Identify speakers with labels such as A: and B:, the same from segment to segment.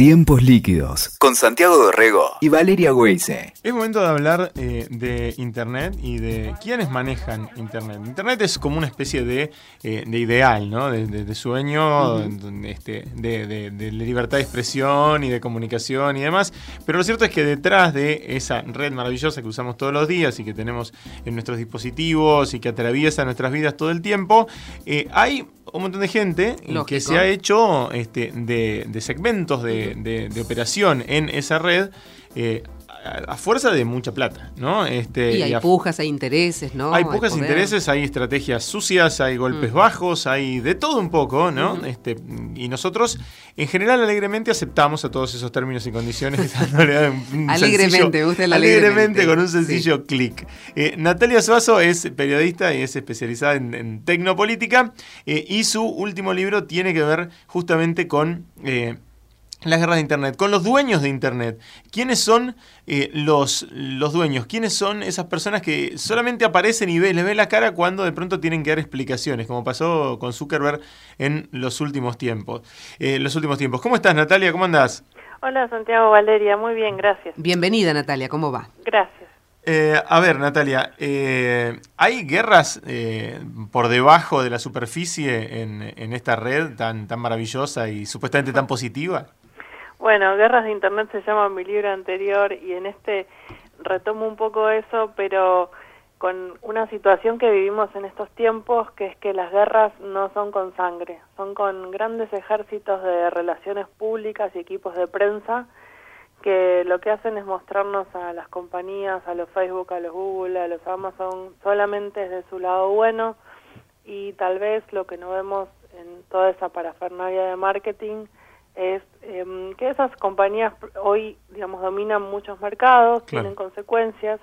A: Tiempos líquidos con Santiago Dorrego y Valeria Weise.
B: Es momento de hablar eh, de Internet y de quiénes manejan Internet. Internet es como una especie de, eh, de ideal, ¿no? De, sueño, este, de, libertad de expresión y de comunicación y demás. Pero lo cierto es que detrás de esa red maravillosa que usamos todos los días y que tenemos en nuestros dispositivos y que atraviesa nuestras vidas todo el tiempo, eh, hay un montón de gente que se ha hecho este, de, segmentos de, operación en esa red. Eh, a, fuerza de mucha plata, ¿no?
C: Este, y hay pujas, hay intereses, ¿no?
B: Hay pujas, intereses, hay estrategias sucias, hay golpes mm. bajos, hay de todo un poco, ¿no? este, y nosotros, en general, alegremente aceptamos a todos esos términos y condiciones.
C: alegremente,
B: usted alegremente, con un sencillo clic. Eh, Natalia Suazo es periodista y es especializada en, tecnopolítica eh, y su último libro tiene que ver justamente con... Eh, las guerras de Internet, con los dueños de Internet. ¿Quiénes son eh, los, los dueños? ¿Quiénes son esas personas que solamente aparecen y ve, les ve la cara cuando de pronto tienen que dar explicaciones, como pasó con Zuckerberg en los últimos tiempos? Eh, los últimos tiempos. ¿Cómo estás, Natalia? ¿Cómo andás?
D: Hola, Santiago Valeria. Muy bien, gracias.
C: Bienvenida, Natalia. ¿Cómo va?
D: Gracias.
B: Eh, a ver, Natalia, ¿hay guerras por debajo de la superficie en, en, esta red tan, tan maravillosa y supuestamente tan positiva?
D: Bueno, Guerras de Internet se llama mi libro anterior y en este retomo un poco eso, pero con una situación que vivimos en estos tiempos, que es que las guerras no son con sangre, son con grandes ejércitos de relaciones públicas y equipos de prensa que lo que hacen es mostrarnos a las compañías, a los Facebook, a los Google, a los Amazon, solamente desde su lado bueno y tal vez lo que no vemos en toda esa parafernalia de marketing es em, que esas compañías hoy, digamos, dominan muchos mercados, tienen consecuencias,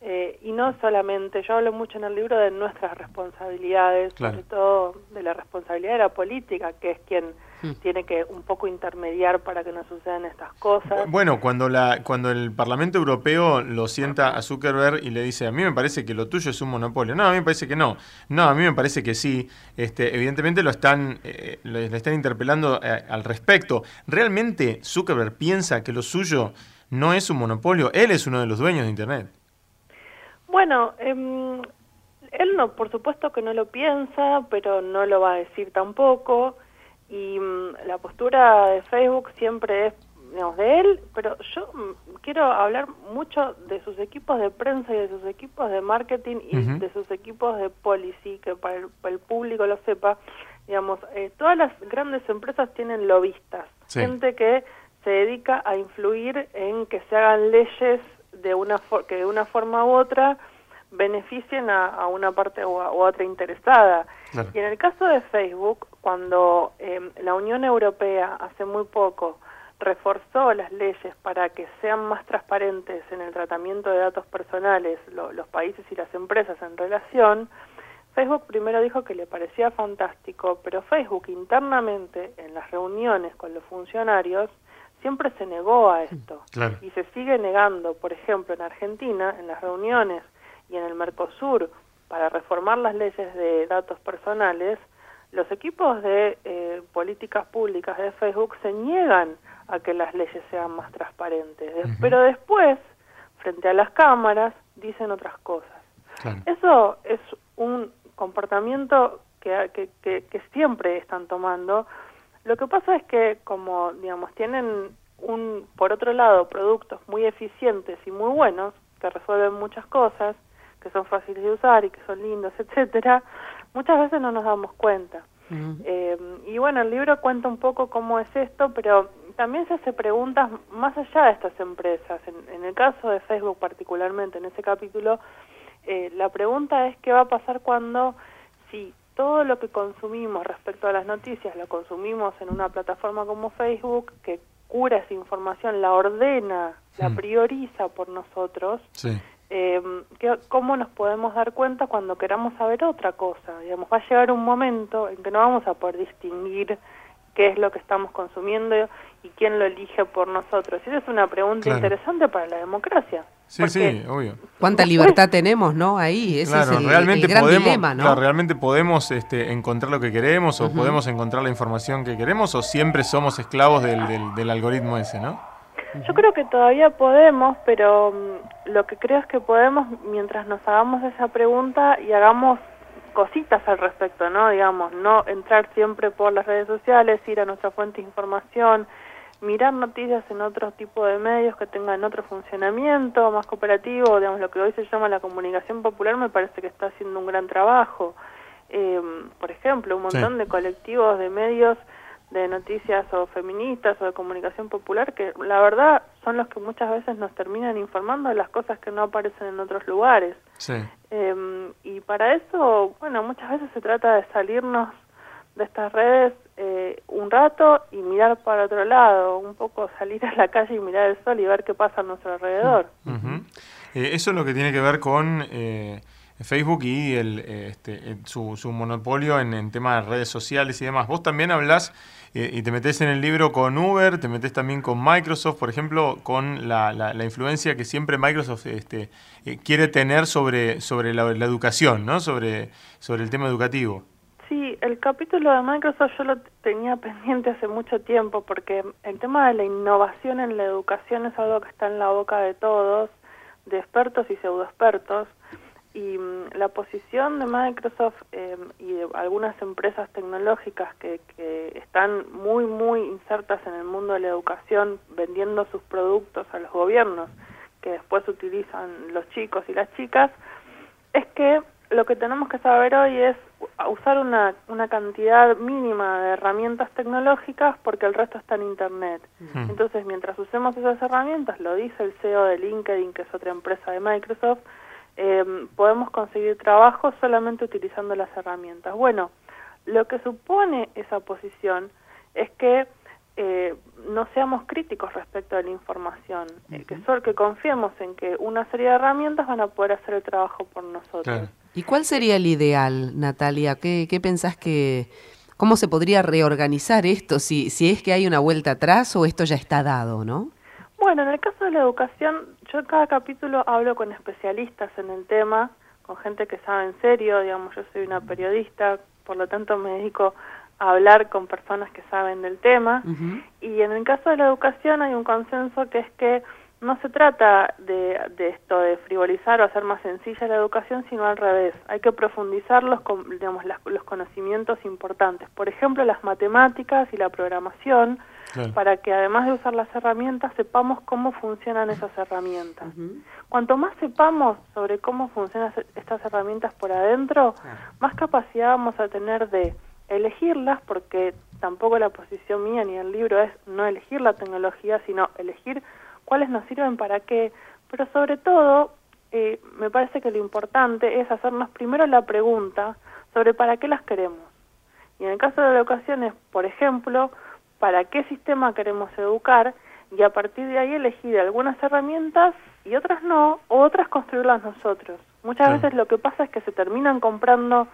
D: eh, y no solamente, yo hablo mucho en el libro de nuestras responsabilidades, sobre todo de la responsabilidad de la política, que es quien mm. tiene que un poco intermediar para que no sucedan estas cosas.
B: Bueno, cuando, la, cuando el Parlamento Europeo lo sienta a Zuckerberg y le dice, a mí me parece que lo tuyo es un monopolio, no, a mí me parece que no, no, a mí me parece que sí, este, evidentemente lo están, eh, le están interpelando eh, al respecto. ¿Realmente Zuckerberg piensa que lo suyo no es un monopolio? Él es uno de los dueños de Internet.
D: Bueno, em, él no, por supuesto que no lo piensa, pero no lo va a decir tampoco. Y mm, la postura de Facebook siempre es, digamos, de él, pero yo mm, quiero hablar mucho de sus equipos de prensa y de sus equipos de marketing y de sus equipos de policy, que para el, público lo sepa. Digamos, eh, todas las grandes empresas tienen lobistas, gente que se dedica a influir en que se hagan leyes de una que de una forma u otra beneficien a, una parte u, otra interesada. Y en el caso de Facebook, cuando em, la Unión Europea hace muy poco reforzó las leyes para que sean más transparentes en el tratamiento de datos personales los países y las empresas en relación, Facebook primero dijo que le parecía fantástico, pero Facebook internamente en las reuniones con los funcionarios siempre se negó a esto y se sigue negando. Por ejemplo, en Argentina, en las reuniones y en el Mercosur para reformar las leyes de datos personales, los equipos de eh, políticas públicas de Facebook se niegan a que las leyes sean más transparentes, pero después, frente a las cámaras, dicen otras cosas. Eso es un comportamiento que, que, que siempre están tomando, lo que pasa es que como, digamos, tienen un, por otro lado, productos muy eficientes y muy buenos, que resuelven muchas cosas, que son fáciles de usar y que son lindos, etcétera, muchas veces no nos damos cuenta. Eh, y bueno, el libro cuenta un poco cómo es esto, pero también se hace preguntas más allá de estas empresas. En, el caso de Facebook particularmente, en ese capítulo, eh, la pregunta es qué va a pasar cuando, si todo lo que consumimos respecto a las noticias lo consumimos en una plataforma como Facebook que cura esa información, la ordena, la hmm. prioriza por nosotros, eh, ¿cómo nos podemos dar cuenta cuando queramos saber otra cosa? Digamos, va a llegar un momento en que no vamos a poder distinguir qué es lo que estamos consumiendo y quién lo elige por nosotros. Y esa es una pregunta interesante para la democracia.
B: Sí, sí, obvio.
C: ¿Cuánta libertad tenemos, no? Ahí, ese es el,
B: realmente
C: gran
B: podemos,
C: dilema, ¿no?
B: realmente podemos este, encontrar lo que queremos o podemos encontrar la información que queremos o siempre somos esclavos del, del, algoritmo ese, ¿no?
D: Yo creo que todavía podemos, pero mm, lo que creo es que podemos mientras nos hagamos esa pregunta y hagamos cositas al respecto, ¿no? Digamos, no entrar siempre por las redes sociales, ir a nuestra fuente de información, mirar noticias en otro tipo de medios que tengan otro funcionamiento más cooperativo, digamos, lo que hoy se llama la comunicación popular me parece que está haciendo un gran trabajo. Eh, por ejemplo, un montón de colectivos de medios de noticias o feministas o de comunicación popular que la verdad son los que muchas veces nos terminan informando de las cosas que no aparecen en otros lugares.
B: Sí.
D: Eh, y para eso, bueno, muchas veces se trata de salirnos de estas redes eh, un rato y mirar para otro lado, un poco salir a la calle y mirar el sol y ver qué pasa a nuestro alrededor.
B: Eh, eso es lo que tiene que ver con eh, Facebook y el, este, su, su, monopolio en, temas de redes sociales y demás. Vos también hablas y te metes en el libro con Uber, te metes también con Microsoft, por ejemplo, con la, influencia que siempre Microsoft este, quiere tener sobre, sobre la, la, educación, ¿no? sobre, sobre el tema educativo.
D: Sí, el capítulo de Microsoft yo lo tenía pendiente hace mucho tiempo porque el tema de la innovación en la educación es algo que está en la boca de todos, de expertos y pseudoexpertos, y mm, la posición de Microsoft eh, y de algunas empresas tecnológicas que, que están muy, muy insertas en el mundo de la educación, vendiendo sus productos a los gobiernos, que después utilizan los chicos y las chicas, es que lo que tenemos que saber hoy es usar una, una cantidad mínima de herramientas tecnológicas porque el resto está en Internet. Entonces, mientras usemos esas herramientas, lo dice el CEO de LinkedIn, que es otra empresa de Microsoft, eh, podemos conseguir trabajo solamente utilizando las herramientas. Bueno, lo que supone esa posición es que eh, no seamos críticos respecto a la información, eh, que, solo, que confiemos en que una serie de herramientas van a poder hacer el trabajo por nosotros.
C: ¿Y cuál sería el ideal, Natalia? ¿Qué, qué pensás que, cómo se podría reorganizar esto? Si, si es que hay una vuelta atrás o esto ya está dado, ¿no?
D: Bueno, en el caso de la educación, yo en cada capítulo hablo con especialistas en el tema, con gente que sabe en serio, digamos, yo soy una periodista, por lo tanto me dedico a hablar con personas que saben del tema, y en el caso de la educación hay un consenso que es que no se trata de, esto de frivolizar o hacer más sencilla la educación, sino al revés. Hay que profundizar los, digamos, los conocimientos importantes. Por ejemplo, las matemáticas y la programación, para que además de usar las herramientas, sepamos cómo funcionan esas herramientas. Cuanto más sepamos sobre cómo funcionan estas herramientas por adentro, más capacidad vamos a tener de elegirlas, porque tampoco la posición mía ni el libro es no elegir la tecnología, sino elegir cuáles nos sirven para qué, pero sobre todo eh, me parece que lo importante es hacernos primero la pregunta sobre para qué las queremos. Y en el caso de la educación es, por ejemplo, para qué sistema queremos educar y a partir de ahí elegir algunas herramientas y otras no, o otras construirlas nosotros. Muchas veces lo que pasa es que se terminan comprando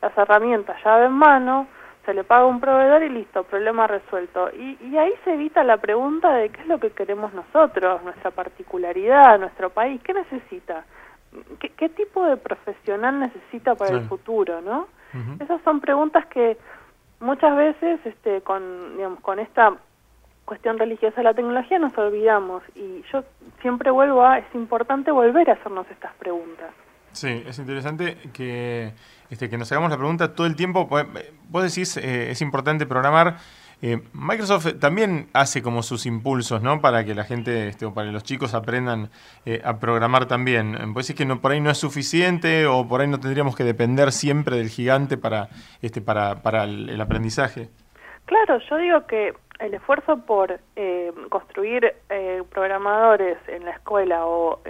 D: las herramientas llave en mano, se le paga un proveedor y listo, problema resuelto. Y, y, ahí se evita la pregunta de qué es lo que queremos nosotros, nuestra particularidad, nuestro país, qué necesita, qué, qué tipo de profesional necesita para el futuro, ¿no? Esas son preguntas que muchas veces, este, con, digamos, con esta cuestión religiosa de la tecnología nos olvidamos y yo siempre vuelvo a, es importante volver a hacernos estas preguntas.
B: Sí, es interesante que, este, que nos hagamos la pregunta todo el tiempo. Vos decís, eh, es importante programar. Eh, Microsoft también hace como sus impulsos, ¿no? Para que la gente, este, o para que los chicos aprendan eh, a programar también. ¿Vos decís que no, por ahí no es suficiente o por ahí no tendríamos que depender siempre del gigante para, este, para, para el, aprendizaje?
D: Claro, yo digo que el esfuerzo por construir programadores en la escuela o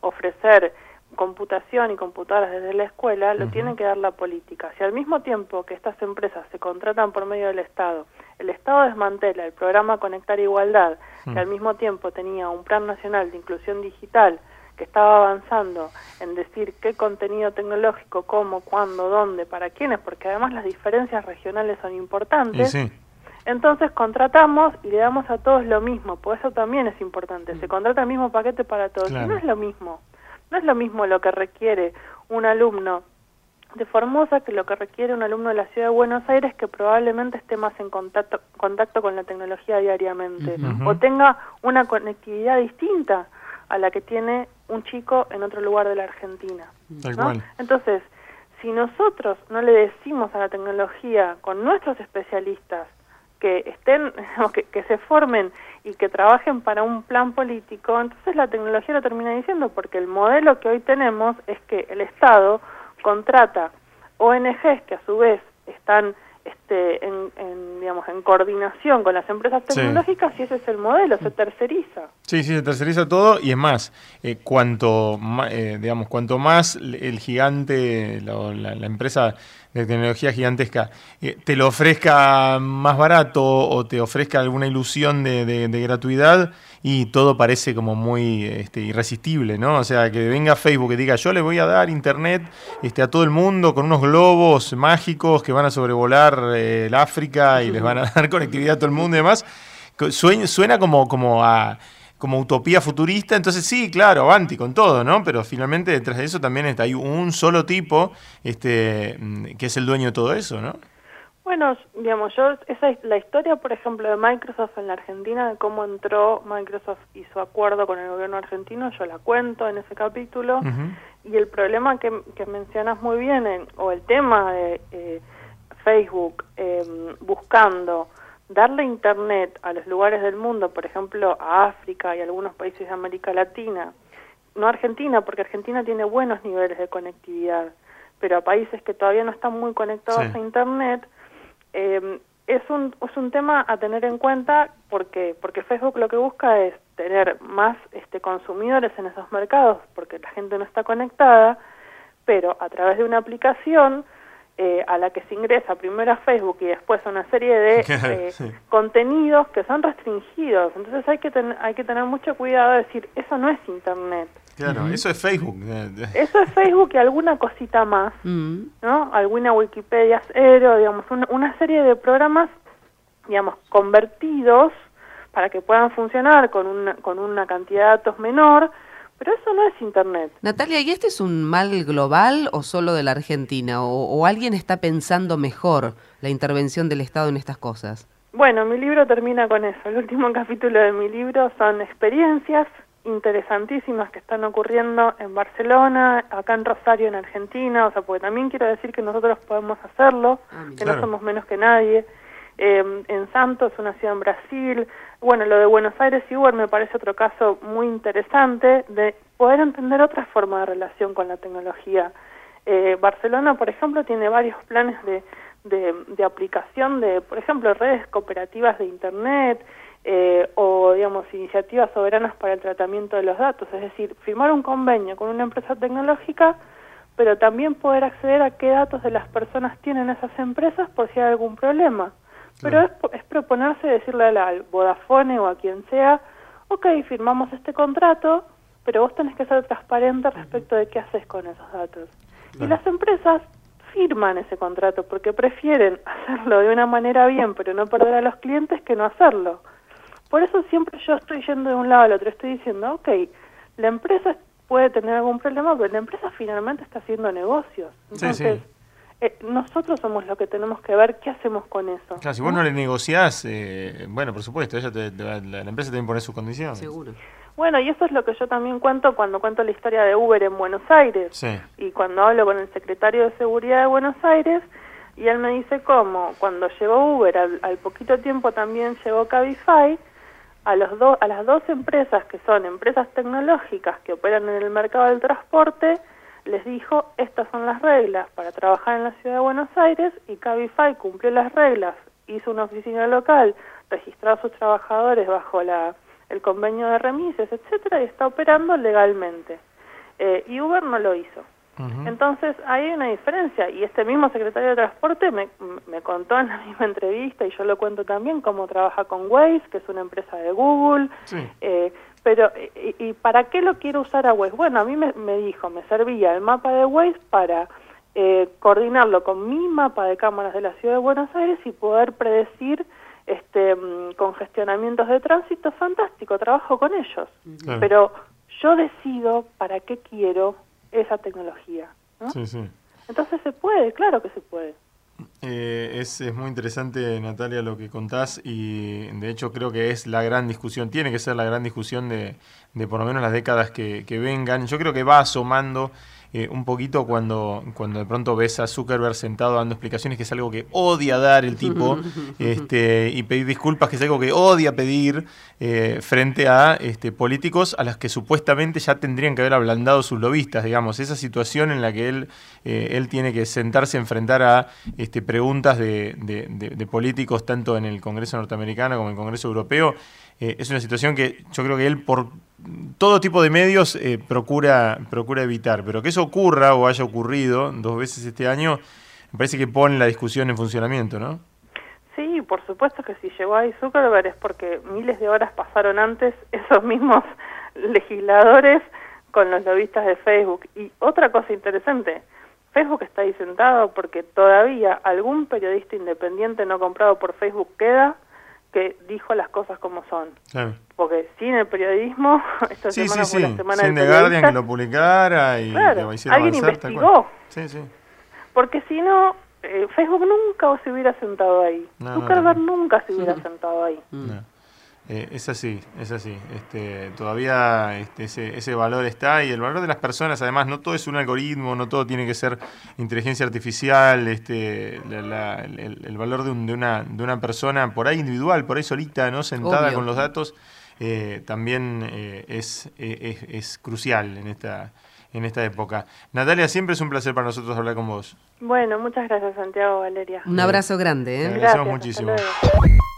D: ofrecer computación y computadoras desde la escuela lo tiene que dar la política. Si al mismo tiempo que estas empresas se contratan por medio del Estado, el Estado desmantela el programa Conectar Igualdad, que al mismo tiempo tenía un plan nacional de inclusión digital que estaba avanzando en decir qué contenido tecnológico, cómo, cuándo, dónde, para quiénes, porque además las diferencias regionales son importantes. Entonces contratamos y le damos a todos lo mismo, por eso también es importante, se contrata el mismo paquete para todos, y no es lo mismo, no es lo mismo lo que requiere un alumno de Formosa que lo que requiere un alumno de la ciudad de Buenos Aires que probablemente esté más en contacto, contacto con la tecnología diariamente o tenga una conectividad distinta a la que tiene un chico en otro lugar de la Argentina. Entonces, si nosotros no le decimos a la tecnología con nuestros especialistas que estén, que, que, se formen y que trabajen para un plan político, entonces la tecnología lo termina diciendo, porque el modelo que hoy tenemos es que el Estado contrata ONGs que a su vez están este, en, digamos, en coordinación con las empresas tecnológicas y ese es el modelo, se terceriza.
B: Sí, sí, se terceriza todo y es más, eh, cuanto, eh, digamos, cuanto más el gigante, la, la, empresa de tecnología gigantesca, eh, te lo ofrezca más barato o te ofrezca alguna ilusión de, de gratuidad, y todo parece como muy este, irresistible, ¿no? O sea, que venga Facebook y diga, yo le voy a dar internet este, a todo el mundo con unos globos mágicos que van a sobrevolar eh, el África y les van a dar conectividad a todo el mundo y demás, suena, suena como, como a como utopía futurista, entonces sí, claro, avanti con todo, ¿no? Pero finalmente detrás de eso también está hay un solo tipo este, mm, que es el dueño de todo eso, ¿no?
D: Bueno, digamos, yo, esa es la historia, por ejemplo, de Microsoft en la Argentina, de cómo entró Microsoft y su acuerdo con el gobierno argentino, yo la cuento en ese capítulo, y el problema que, que mencionas muy bien, o el tema de eh, Facebook em, buscando darle Internet a los lugares del mundo, por ejemplo, a África y algunos países de América Latina, no Argentina, porque Argentina tiene buenos niveles de conectividad, pero a países que todavía no están muy conectados a Internet, eh, es un, es un tema a tener en cuenta porque, porque Facebook lo que busca es tener más este, consumidores en esos mercados porque la gente no está conectada, pero a través de una aplicación eh, a la que se ingresa primero a Facebook y después a una serie de eh, contenidos que son restringidos. Entonces hay que, hay que tener mucho cuidado de decir, eso no es Internet.
B: Claro, eso es Facebook.
D: Eso es Facebook y alguna cosita más, ¿no? Alguna Wikipedia cero, digamos, una, serie de programas, digamos, convertidos para que puedan funcionar con una, con una cantidad de datos menor, pero eso no es Internet.
C: Natalia, ¿y este es un mal global o solo de la Argentina? ¿O, alguien está pensando mejor la intervención del Estado en estas cosas?
D: Bueno, mi libro termina con eso. El último capítulo de mi libro son experiencias interesantísimas que están ocurriendo en Barcelona, acá en Rosario, en Argentina, o sea, porque también quiero decir que nosotros podemos hacerlo, ah, que no somos menos que nadie. Eh, en Santos, una ciudad en Brasil. Bueno, lo de Buenos Aires y Uber me parece otro caso muy interesante de poder entender otra forma de relación con la tecnología. Eh, Barcelona, por ejemplo, tiene varios planes de, de, de aplicación de, por ejemplo, redes cooperativas de Internet, eh, o, digamos, iniciativas soberanas para el tratamiento de los datos, es decir, firmar un convenio con una empresa tecnológica, pero también poder acceder a qué datos de las personas tienen esas empresas por si hay algún problema. Pero es, es proponerse decirle al Vodafone o a quien sea, ok, firmamos este contrato, pero vos tenés que ser transparente respecto de qué haces con esos datos. Y las empresas firman ese contrato porque prefieren hacerlo de una manera bien, pero no perder a los clientes que no hacerlo. Por eso siempre yo estoy yendo de un lado al otro, estoy diciendo, ok, la empresa puede tener algún problema, pero la empresa finalmente está haciendo negocios. Entonces, eh, nosotros somos los que tenemos que ver qué hacemos con eso.
B: Claro, si vos no le negociás, eh, bueno, por supuesto, ella la, empresa te impone sus condiciones.
C: Seguro.
D: Bueno, y eso es lo que yo también cuento cuando cuento la historia de Uber en Buenos Aires.
B: Sí.
D: Y cuando hablo con el secretario de Seguridad de Buenos Aires, y él me dice cómo, cuando llegó Uber, al, al poquito tiempo también llegó Cabify, a, los a las dos empresas que son empresas tecnológicas que operan en el mercado del transporte, les dijo, estas son las reglas para trabajar en la ciudad de Buenos Aires y Cabify cumplió las reglas, hizo una oficina local, registró a sus trabajadores bajo la, el convenio de remises, etcétera, y está operando legalmente. Eh, y Uber no lo hizo. Entonces, hay una diferencia y este mismo secretario de Transporte me, me, contó en la misma entrevista y yo lo cuento también cómo trabaja con Waze, que es una empresa de Google. Eh, pero, y, para qué lo quiero usar a Waze? Bueno, a mí me, me dijo, me servía el mapa de Waze para eh, coordinarlo con mi mapa de cámaras de la ciudad de Buenos Aires y poder predecir este, mm, congestionamientos de tránsito, fantástico, trabajo con ellos. Pero yo decido para qué quiero esa tecnología. Entonces se puede, claro que se puede.
B: Eh, es, es, muy interesante, Natalia, lo que contás y de hecho creo que es la gran discusión, tiene que ser la gran discusión de, de por lo menos las décadas que, que vengan. Yo creo que va asomando eh, un poquito cuando, cuando de pronto ves a Zuckerberg sentado dando explicaciones, que es algo que odia dar el tipo, este, y pedir disculpas, que es algo que odia pedir eh, frente a este, políticos a los que supuestamente ya tendrían que haber ablandado sus lobistas, digamos, esa situación en la que él, eh, él tiene que sentarse a enfrentar a este, preguntas de, de políticos tanto en el Congreso norteamericano como en el Congreso europeo, es una situación que yo creo que él por todo tipo de medios eh, procura, procura evitar, pero que eso ocurra o haya ocurrido dos veces este año, me parece que pone la discusión en funcionamiento, ¿no?
D: Sí, por supuesto que si llegó ahí Zuckerberg es porque miles de horas pasaron antes esos mismos legisladores con los lobistas de Facebook. Y otra cosa interesante, Facebook está ahí sentado porque todavía algún periodista independiente no comprado por Facebook queda que dijo las cosas como son. Porque sin el periodismo, esta
B: sí,
D: semana
B: sí, fue la semana sin The Guardian que lo publicara y
D: claro, alguien investigó. Sí, sí. Porque si no, eh, Facebook nunca se hubiera sentado ahí. Zuckerberg nunca se hubiera sentado ahí.
B: Eh, es así, es así. Este, todavía este, ese, ese, valor está y el valor de las personas, además, no todo es un algoritmo, no todo tiene que ser inteligencia artificial, este, el, valor de, de, una, de una persona por ahí individual, por ahí solita, no sentada con los datos, eh, también eh, es, es, es crucial en esta en esta época. Natalia, siempre es un placer para nosotros hablar con vos.
D: Bueno, muchas gracias Santiago, Valeria.
C: Un abrazo grande.
B: ¿eh? Gracias, muchísimo.